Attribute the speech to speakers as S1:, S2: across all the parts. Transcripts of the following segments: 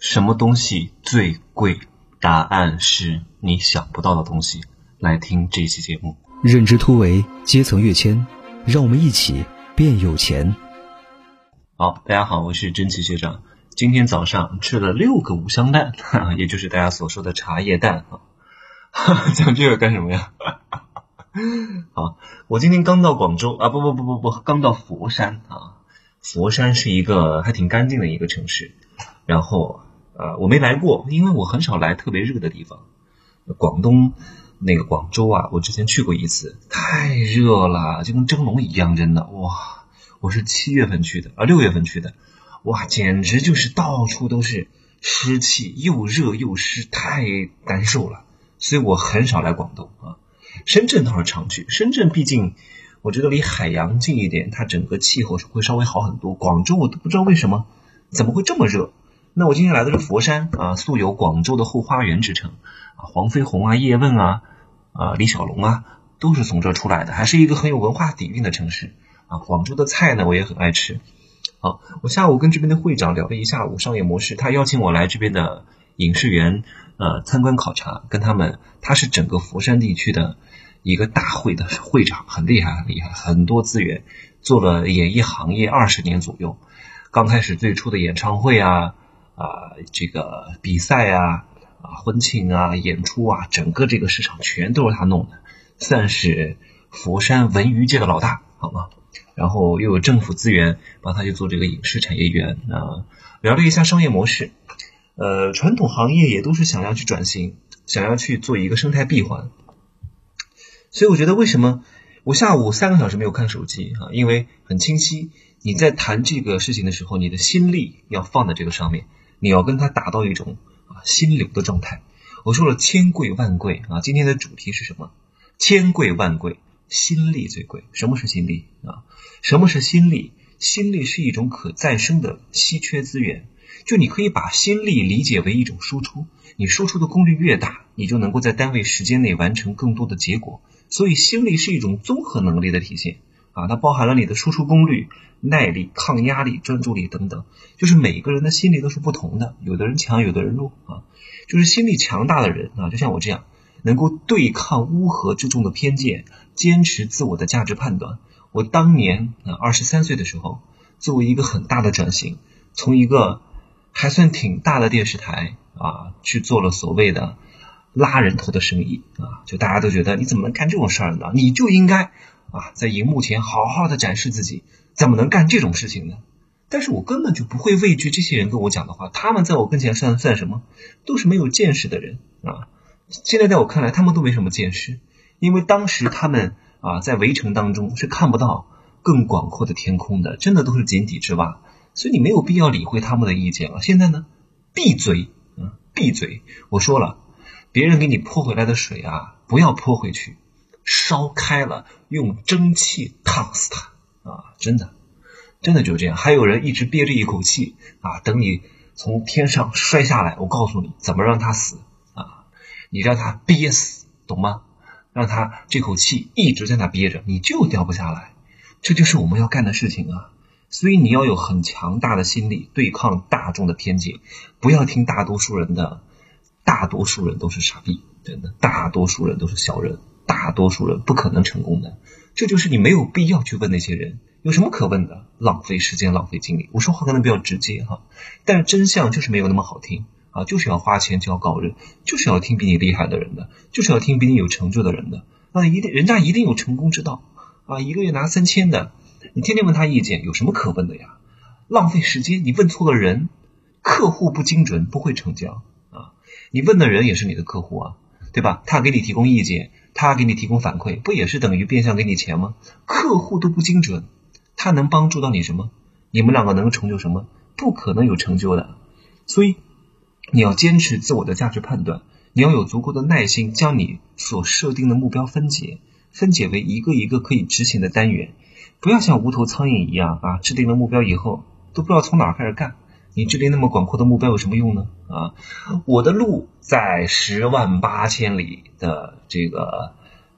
S1: 什么东西最贵？答案是你想不到的东西。来听这期节目。
S2: 认知突围，阶层跃迁，让我们一起变有钱。
S1: 好，大家好，我是真奇学长。今天早上吃了六个五香蛋，也就是大家所说的茶叶蛋啊。讲这个干什么呀？好，我今天刚到广州啊，不不不不不，刚到佛山啊。佛山是一个还挺干净的一个城市，然后呃，我没来过，因为我很少来特别热的地方。广东那个广州啊，我之前去过一次，太热了，就跟蒸笼一样，真的哇！我是七月份去的啊，六月份去的，哇，简直就是到处都是湿气，又热又湿，太难受了。所以我很少来广东啊。深圳倒是常去，深圳毕竟。我觉得离海洋近一点，它整个气候会稍微好很多。广州我都不知道为什么，怎么会这么热？那我今天来的是佛山啊，素有广州的后花园之称啊，黄飞鸿啊、叶问啊、啊李小龙啊，都是从这出来的，还是一个很有文化底蕴的城市啊。广州的菜呢，我也很爱吃。好，我下午跟这边的会长聊了一下午商业模式，他邀请我来这边的影视园呃参观考察，跟他们，他是整个佛山地区的。一个大会的会长很厉害，很厉害，很多资源，做了演艺行业二十年左右。刚开始最初的演唱会啊，啊，这个比赛啊，啊，婚庆啊，演出啊，整个这个市场全都是他弄的，算是佛山文娱界的老大，好吗？然后又有政府资源帮他去做这个影视产业园啊，聊了一下商业模式，呃，传统行业也都是想要去转型，想要去做一个生态闭环。所以我觉得，为什么我下午三个小时没有看手机啊？因为很清晰，你在谈这个事情的时候，你的心力要放在这个上面，你要跟他达到一种啊心流的状态。我说了，千贵万贵啊，今天的主题是什么？千贵万贵，心力最贵。什么是心力啊？什么是心力？心力是一种可再生的稀缺资源。就你可以把心力理解为一种输出，你输出的功率越大，你就能够在单位时间内完成更多的结果。所以心力是一种综合能力的体现啊，它包含了你的输出功率、耐力、抗压力、专注力等等。就是每个人的心力都是不同的，有的人强，有的人弱啊。就是心力强大的人啊，就像我这样，能够对抗乌合之众的偏见，坚持自我的价值判断。我当年啊，二十三岁的时候，作为一个很大的转型，从一个还算挺大的电视台啊，去做了所谓的。拉人头的生意啊，就大家都觉得你怎么能干这种事儿呢？你就应该啊，在荧幕前好好的展示自己，怎么能干这种事情呢？但是我根本就不会畏惧这些人跟我讲的话，他们在我跟前算算什么？都是没有见识的人啊！现在在我看来，他们都没什么见识，因为当时他们啊，在围城当中是看不到更广阔的天空的，真的都是井底之蛙，所以你没有必要理会他们的意见了。现在呢，闭嘴啊，闭嘴！我说了。别人给你泼回来的水啊，不要泼回去，烧开了，用蒸汽烫死它啊！真的，真的就是这样。还有人一直憋着一口气啊，等你从天上摔下来，我告诉你怎么让他死啊！你让他憋死，懂吗？让他这口气一直在那憋着，你就掉不下来。这就是我们要干的事情啊！所以你要有很强大的心理对抗大众的偏见，不要听大多数人的。大多数人都是傻逼，真的，大多数人都是小人，大多数人不可能成功的。这就是你没有必要去问那些人，有什么可问的？浪费时间，浪费精力。我说话可能比较直接哈，但是真相就是没有那么好听啊，就是要花钱交高人，就是要听比你厉害的人的，就是要听比你有成就的人的。那一定，人家一定有成功之道啊！一个月拿三千的，你天天问他意见，有什么可问的呀？浪费时间，你问错了人，客户不精准，不会成交啊。你问的人也是你的客户啊，对吧？他给你提供意见，他给你提供反馈，不也是等于变相给你钱吗？客户都不精准，他能帮助到你什么？你们两个能成就什么？不可能有成就的。所以你要坚持自我的价值判断，你要有足够的耐心，将你所设定的目标分解，分解为一个一个可以执行的单元，不要像无头苍蝇一样啊！制定了目标以后，都不知道从哪儿开始干。你制定那么广阔的目标有什么用呢？啊，我的路在十万八千里的这个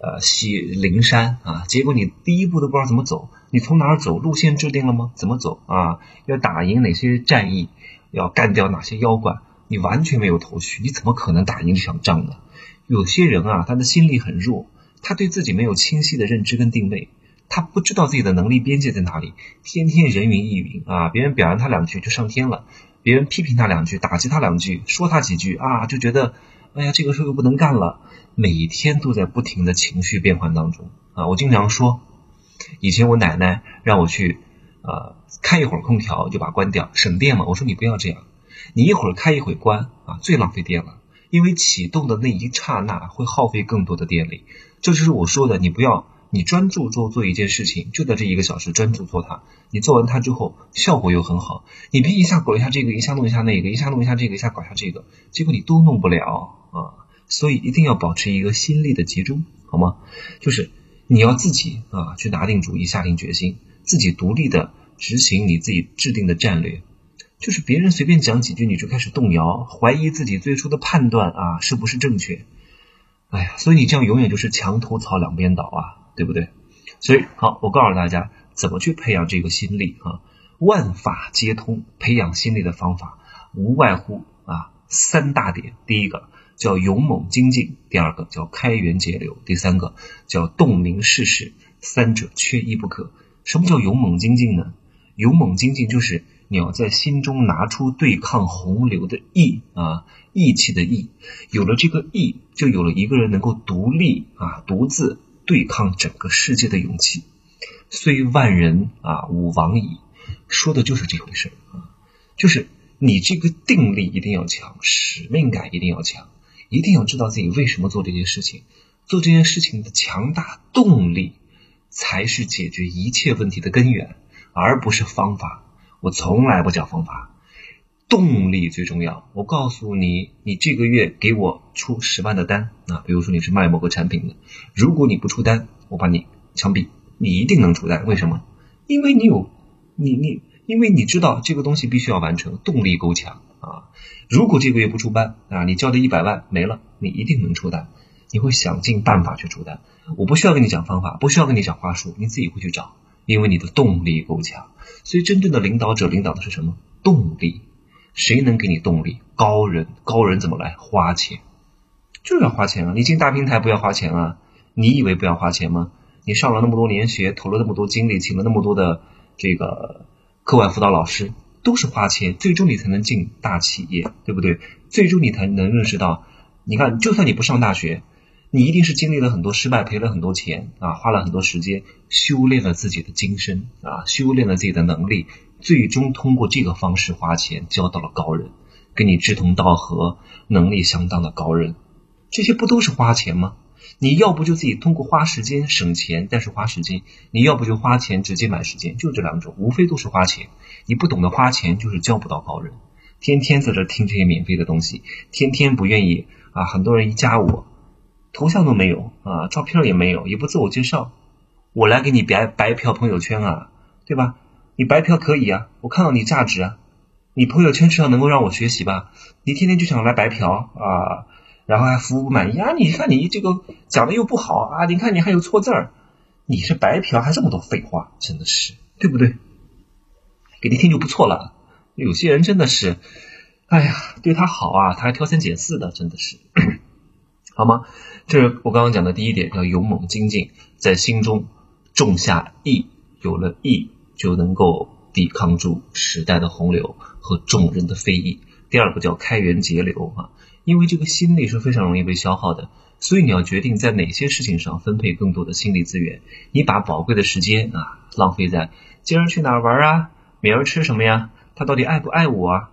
S1: 呃西灵山啊，结果你第一步都不知道怎么走，你从哪儿走？路线制定了吗？怎么走啊？要打赢哪些战役？要干掉哪些妖怪，你完全没有头绪，你怎么可能打赢这场仗呢？有些人啊，他的心力很弱，他对自己没有清晰的认知跟定位，他不知道自己的能力边界在哪里，天天人云亦云啊，别人表扬他两句就上天了，别人批评他两句，打击他两句，说他几句啊，就觉得哎呀，这个事又不能干了，每天都在不停的情绪变换当中啊。我经常说，以前我奶奶让我去。呃，开一会儿空调就把关掉，省电嘛。我说你不要这样，你一会儿开一会儿关啊，最浪费电了。因为启动的那一刹那会耗费更多的电力。这就是我说的，你不要，你专注做做一件事情，就在这一个小时专注做它。你做完它之后，效果又很好。你别一下搞一下这个，一下弄一下那个，一下弄一下这个，一下搞一下这个，结果你都弄不了啊。所以一定要保持一个心力的集中，好吗？就是你要自己啊去拿定主意，下定决心。自己独立的执行你自己制定的战略，就是别人随便讲几句你就开始动摇，怀疑自己最初的判断啊是不是正确？哎呀，所以你这样永远就是墙头草两边倒啊，对不对？所以好，我告诉大家怎么去培养这个心力啊，万法皆通，培养心力的方法无外乎啊三大点，第一个叫勇猛精进，第二个叫开源节流，第三个叫洞明世事，三者缺一不可。什么叫勇猛精进呢？勇猛精进就是你要在心中拿出对抗洪流的义啊，义气的义。有了这个义，就有了一个人能够独立啊，独自对抗整个世界的勇气。虽万人啊，吾往矣。说的就是这回事啊，就是你这个定力一定要强，使命感一定要强，一定要知道自己为什么做这件事情，做这件事情的强大动力。才是解决一切问题的根源，而不是方法。我从来不讲方法，动力最重要。我告诉你，你这个月给我出十万的单啊，比如说你是卖某个产品的，如果你不出单，我把你枪毙。你一定能出单，为什么？因为你有你你，因为你知道这个东西必须要完成，动力够强啊。如果这个月不出单啊，你交的一百万没了，你一定能出单。你会想尽办法去出单，我不需要跟你讲方法，不需要跟你讲话术，你自己会去找，因为你的动力够强。所以真正的领导者领导的是什么？动力。谁能给你动力？高人。高人怎么来？花钱，就是要花钱啊！你进大平台不要花钱啊？你以为不要花钱吗？你上了那么多年学，投了那么多精力，请了那么多的这个课外辅导老师，都是花钱，最终你才能进大企业，对不对？最终你才能认识到，你看，就算你不上大学。你一定是经历了很多失败，赔了很多钱啊，花了很多时间修炼了自己的精神啊，修炼了自己的能力，最终通过这个方式花钱交到了高人，跟你志同道合、能力相当的高人，这些不都是花钱吗？你要不就自己通过花时间省钱，但是花时间；你要不就花钱直接买时间，就这两种，无非都是花钱。你不懂得花钱，就是交不到高人。天天在这听这些免费的东西，天天不愿意啊，很多人一加我。头像都没有啊，照片也没有，也不自我介绍，我来给你白白嫖朋友圈啊，对吧？你白嫖可以啊，我看到你价值啊，你朋友圈至少能够让我学习吧？你天天就想来白嫖啊，然后还服务不满意啊？你看你这个讲的又不好啊，你看你还有错字儿，你是白嫖还这么多废话，真的是对不对？给你听就不错了，有些人真的是，哎呀，对他好啊，他还挑三拣四的，真的是。好吗？这是我刚刚讲的第一点，叫勇猛精进，在心中种下意，有了意就能够抵抗住时代的洪流和众人的非议。第二个叫开源节流啊，因为这个心力是非常容易被消耗的，所以你要决定在哪些事情上分配更多的心理资源。你把宝贵的时间啊浪费在今儿去哪儿玩啊，明儿吃什么呀？他到底爱不爱我啊？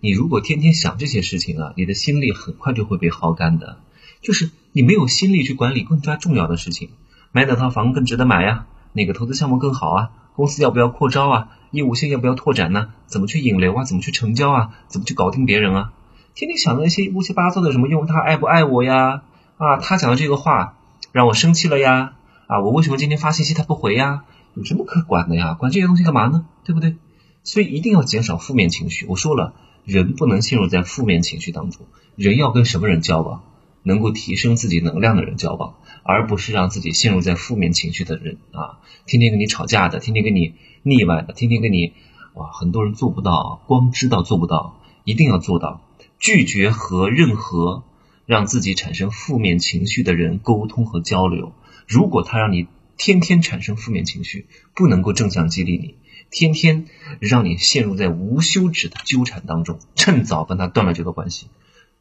S1: 你如果天天想这些事情啊，你的心力很快就会被耗干的。就是你没有心力去管理更加重要的事情，买哪套房更值得买呀？哪个投资项目更好啊？公司要不要扩招啊？业务线要不要拓展呢？怎么去引流啊？怎么去成交啊？怎么去搞定别人啊？天天想那些乌七八糟的什么用？他爱不爱我呀？啊，他讲的这个话让我生气了呀？啊，我为什么今天发信息他不回呀？有什么可管的呀？管这些东西干嘛呢？对不对？所以一定要减少负面情绪。我说了，人不能陷入在负面情绪当中。人要跟什么人交往？能够提升自己能量的人交往，而不是让自己陷入在负面情绪的人啊！天天跟你吵架的，天天跟你腻歪的，天天跟你哇，很多人做不到，光知道做不到，一定要做到拒绝和任何让自己产生负面情绪的人沟通和交流。如果他让你天天产生负面情绪，不能够正向激励你，天天让你陷入在无休止的纠缠当中，趁早跟他断了这个关系。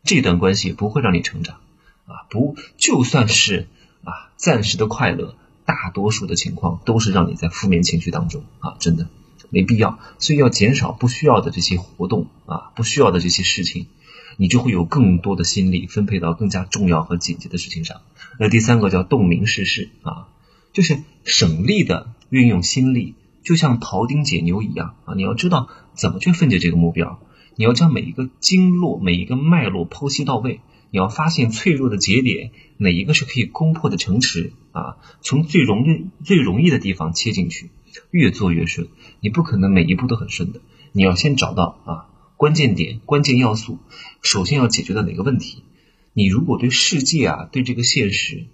S1: 这段关系不会让你成长啊！不，就算是啊暂时的快乐，大多数的情况都是让你在负面情绪当中啊，真的没必要。所以要减少不需要的这些活动啊，不需要的这些事情，你就会有更多的心力分配到更加重要和紧急的事情上。那第三个叫洞明世事啊，就是省力的运用心力，就像庖丁解牛一样啊，你要知道怎么去分解这个目标。你要将每一个经络、每一个脉络剖析到位，你要发现脆弱的节点，哪一个是可以攻破的城池啊？从最容易、最容易的地方切进去，越做越顺。你不可能每一步都很顺的，你要先找到啊关键点、关键要素，首先要解决的哪个问题？你如果对世界啊、对这个现实。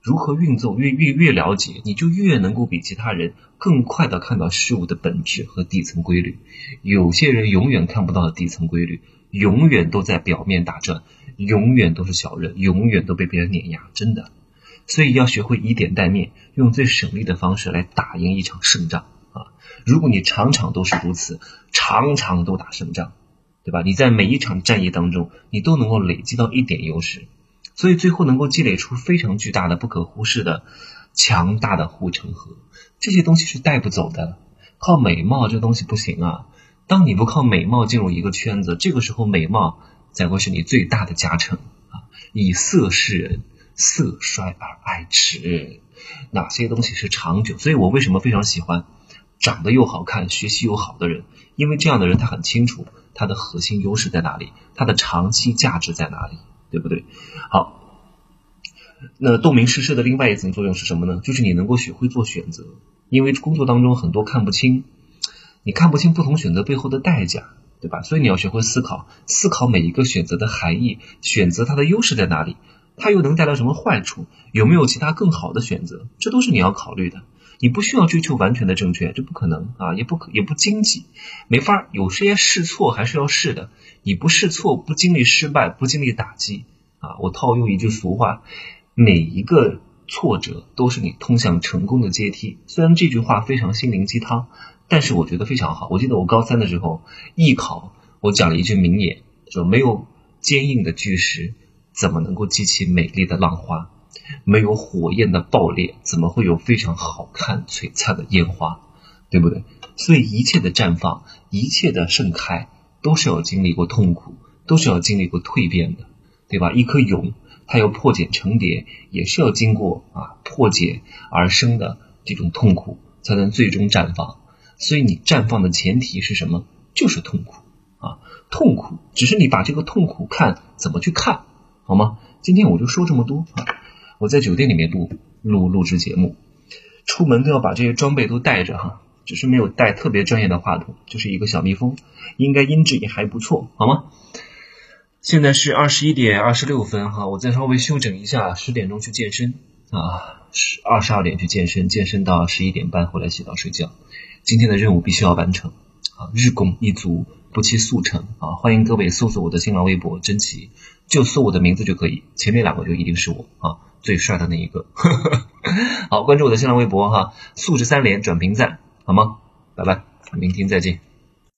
S1: 如何运作越越越了解，你就越能够比其他人更快的看到事物的本质和底层规律。有些人永远看不到的底层规律，永远都在表面打转，永远都是小人，永远都被别人碾压，真的。所以要学会以点带面，用最省力的方式来打赢一场胜仗啊！如果你场场都是如此，场场都打胜仗，对吧？你在每一场战役当中，你都能够累积到一点优势。所以最后能够积累出非常巨大的、不可忽视的、强大的护城河，这些东西是带不走的。靠美貌这东西不行啊！当你不靠美貌进入一个圈子，这个时候美貌才会是你最大的加成啊！以色示人，色衰而爱弛，哪些东西是长久？所以我为什么非常喜欢长得又好看、学习又好的人？因为这样的人他很清楚他的核心优势在哪里，他的长期价值在哪里。对不对？好，那洞明世事的另外一层作用是什么呢？就是你能够学会做选择，因为工作当中很多看不清，你看不清不同选择背后的代价，对吧？所以你要学会思考，思考每一个选择的含义，选择它的优势在哪里，它又能带来什么坏处，有没有其他更好的选择，这都是你要考虑的。你不需要追求完全的正确，这不可能啊，也不可也不经济，没法有些试错还是要试的。你不试错，不经历失败，不经历打击啊！我套用一句俗话，每一个挫折都是你通向成功的阶梯。虽然这句话非常心灵鸡汤，但是我觉得非常好。我记得我高三的时候艺考，我讲了一句名言，说没有坚硬的巨石，怎么能够激起美丽的浪花？没有火焰的爆裂，怎么会有非常好看璀璨的烟花？对不对？所以一切的绽放，一切的盛开，都是要经历过痛苦，都是要经历过蜕变的，对吧？一颗蛹，它要破茧成蝶，也是要经过啊破解而生的这种痛苦，才能最终绽放。所以你绽放的前提是什么？就是痛苦啊，痛苦，只是你把这个痛苦看怎么去看好吗？今天我就说这么多啊。我在酒店里面录录录制节目，出门都要把这些装备都带着哈，只是没有带特别专业的话筒，就是一个小蜜蜂，应该音质也还不错，好吗？现在是二十一点二十六分哈，我再稍微休整一下，十点钟去健身啊，十二十二点去健身，健身到十一点半回来洗澡睡觉。今天的任务必须要完成啊，日拱一卒，不期速成啊！欢迎各位搜索我的新浪微博真奇，就搜我的名字就可以，前面两个就一定是我啊。最帅的那一个，好，关注我的新浪微博哈，素质三连转评赞，好吗？拜拜，明天再见。